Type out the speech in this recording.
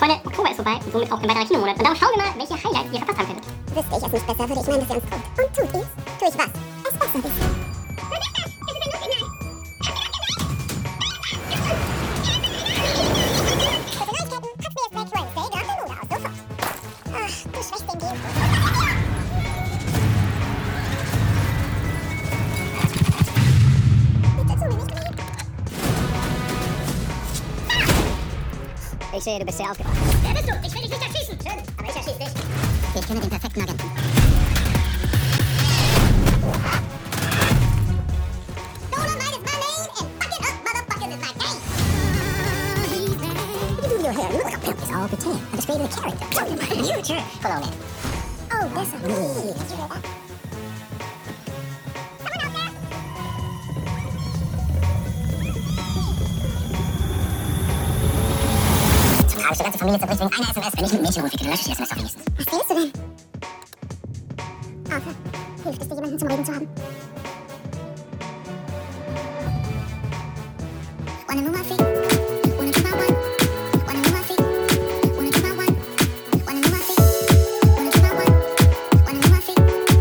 Freunde, Oktober ist vorbei und somit auch ein weiterer Kinomonat. Und darum schauen wir mal, welche Highlights ihr verpasst haben könntet. Wüsste ich es nicht besser, würde ich meinen, dass ihr uns kommt. Und tut ihr's? Tu ich was? Es besser wissen. Ach, du schwächst den Gen. Ich sehe, du bist sehr aufgebracht. Wer bist du? Ich will dich nicht erschießen. Schön, aber ich erschieße dich. Ich kenne den perfekten Agenten. It's all pretend. I just created a character. Hold on, man. Oh, that's a me. Did you hear that? Die ganze Familie zerbricht wegen einer SMS. Wenn ich mit Mädchen rumficke, dann lösche ich die SMS doch wenigstens. Was willst du denn? Arthur, hilft es dir, jemanden zum Reden zu haben? Wanna know my fate?